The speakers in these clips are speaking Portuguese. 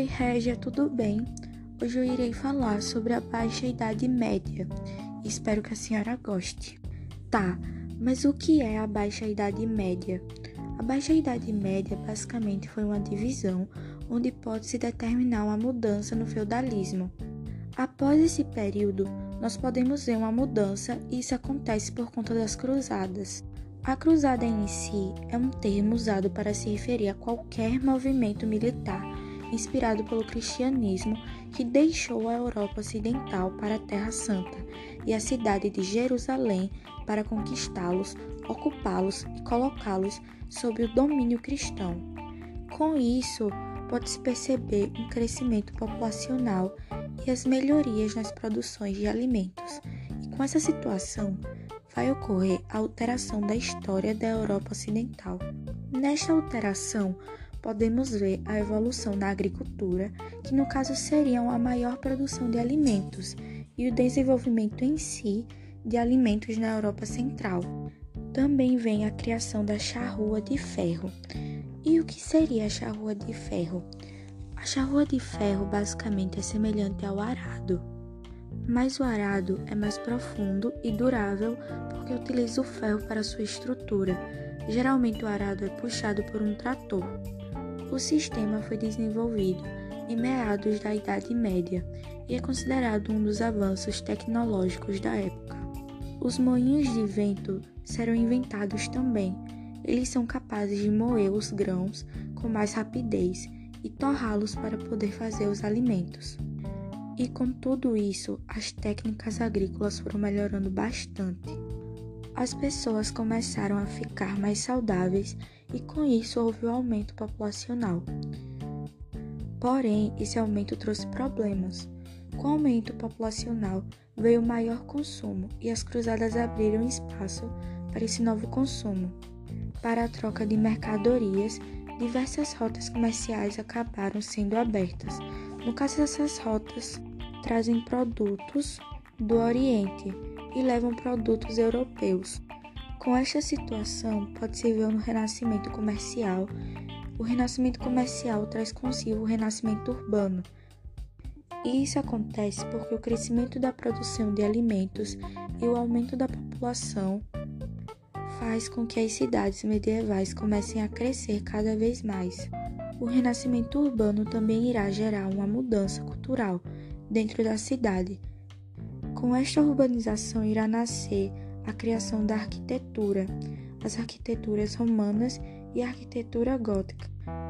Oi, Régia, tudo bem? Hoje eu irei falar sobre a Baixa Idade Média. Espero que a senhora goste. Tá, mas o que é a Baixa Idade Média? A Baixa Idade Média basicamente foi uma divisão onde pode-se determinar uma mudança no feudalismo. Após esse período, nós podemos ver uma mudança e isso acontece por conta das cruzadas. A cruzada em si é um termo usado para se referir a qualquer movimento militar inspirado pelo cristianismo que deixou a Europa Ocidental para a Terra Santa e a cidade de Jerusalém para conquistá-los, ocupá-los e colocá-los sob o domínio cristão. Com isso, pode-se perceber um crescimento populacional e as melhorias nas produções de alimentos. E com essa situação, vai ocorrer a alteração da história da Europa Ocidental. Nesta alteração, podemos ver a evolução da agricultura, que no caso seria uma maior produção de alimentos, e o desenvolvimento em si de alimentos na Europa Central. Também vem a criação da charrua de ferro. E o que seria a charrua de ferro? A charrua de ferro basicamente é semelhante ao arado, mas o arado é mais profundo e durável porque utiliza o ferro para sua estrutura. Geralmente o arado é puxado por um trator. O sistema foi desenvolvido em meados da Idade Média e é considerado um dos avanços tecnológicos da época. Os moinhos de vento serão inventados também. Eles são capazes de moer os grãos com mais rapidez e torrá-los para poder fazer os alimentos. E com tudo isso, as técnicas agrícolas foram melhorando bastante. As pessoas começaram a ficar mais saudáveis e com isso houve o um aumento populacional. Porém, esse aumento trouxe problemas. Com o aumento populacional veio maior consumo e as cruzadas abriram espaço para esse novo consumo, para a troca de mercadorias diversas rotas comerciais acabaram sendo abertas. No caso dessas rotas, trazem produtos do Oriente e levam produtos europeus. Com esta situação, pode-se ver no renascimento comercial. O renascimento comercial traz consigo o renascimento urbano. E isso acontece porque o crescimento da produção de alimentos e o aumento da população faz com que as cidades medievais comecem a crescer cada vez mais. O renascimento urbano também irá gerar uma mudança cultural dentro da cidade. Com esta urbanização irá nascer a criação da arquitetura, as arquiteturas romanas e a arquitetura gótica.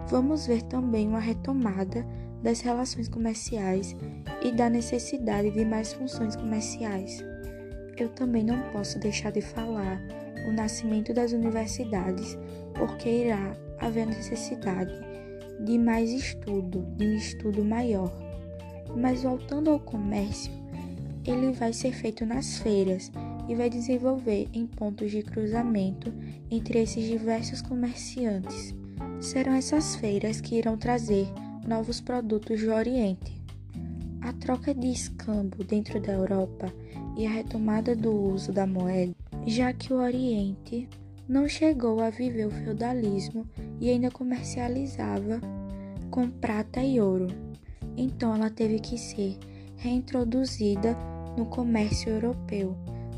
Vamos ver também uma retomada das relações comerciais e da necessidade de mais funções comerciais. Eu também não posso deixar de falar o nascimento das universidades, porque irá haver necessidade de mais estudo, de um estudo maior. Mas voltando ao comércio, ele vai ser feito nas feiras e vai desenvolver em pontos de cruzamento entre esses diversos comerciantes. Serão essas feiras que irão trazer novos produtos do Oriente. A troca de escambo dentro da Europa e a retomada do uso da moeda já que o Oriente não chegou a viver o feudalismo e ainda comercializava com prata e ouro. Então ela teve que ser reintroduzida no comércio europeu.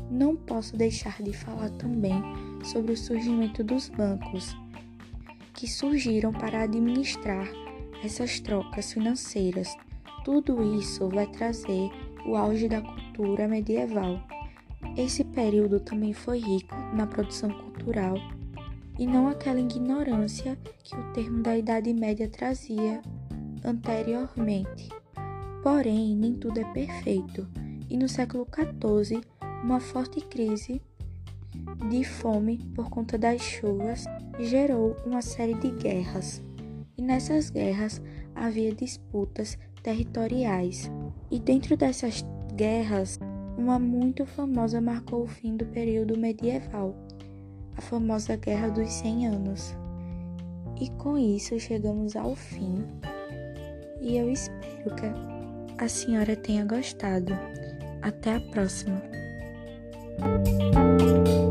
Não posso deixar de falar também sobre o surgimento dos bancos, que surgiram para administrar essas trocas financeiras. Tudo isso vai trazer o auge da cultura medieval. Esse período também foi rico na produção cultural e não aquela ignorância que o termo da Idade Média trazia anteriormente. Porém, nem tudo é perfeito, e no século XIV, uma forte crise de fome por conta das chuvas gerou uma série de guerras. E nessas guerras havia disputas territoriais. E dentro dessas guerras, uma muito famosa marcou o fim do período medieval, a famosa Guerra dos Cem Anos. E com isso chegamos ao fim, e eu espero que a senhora tenha gostado. Até a próxima! Música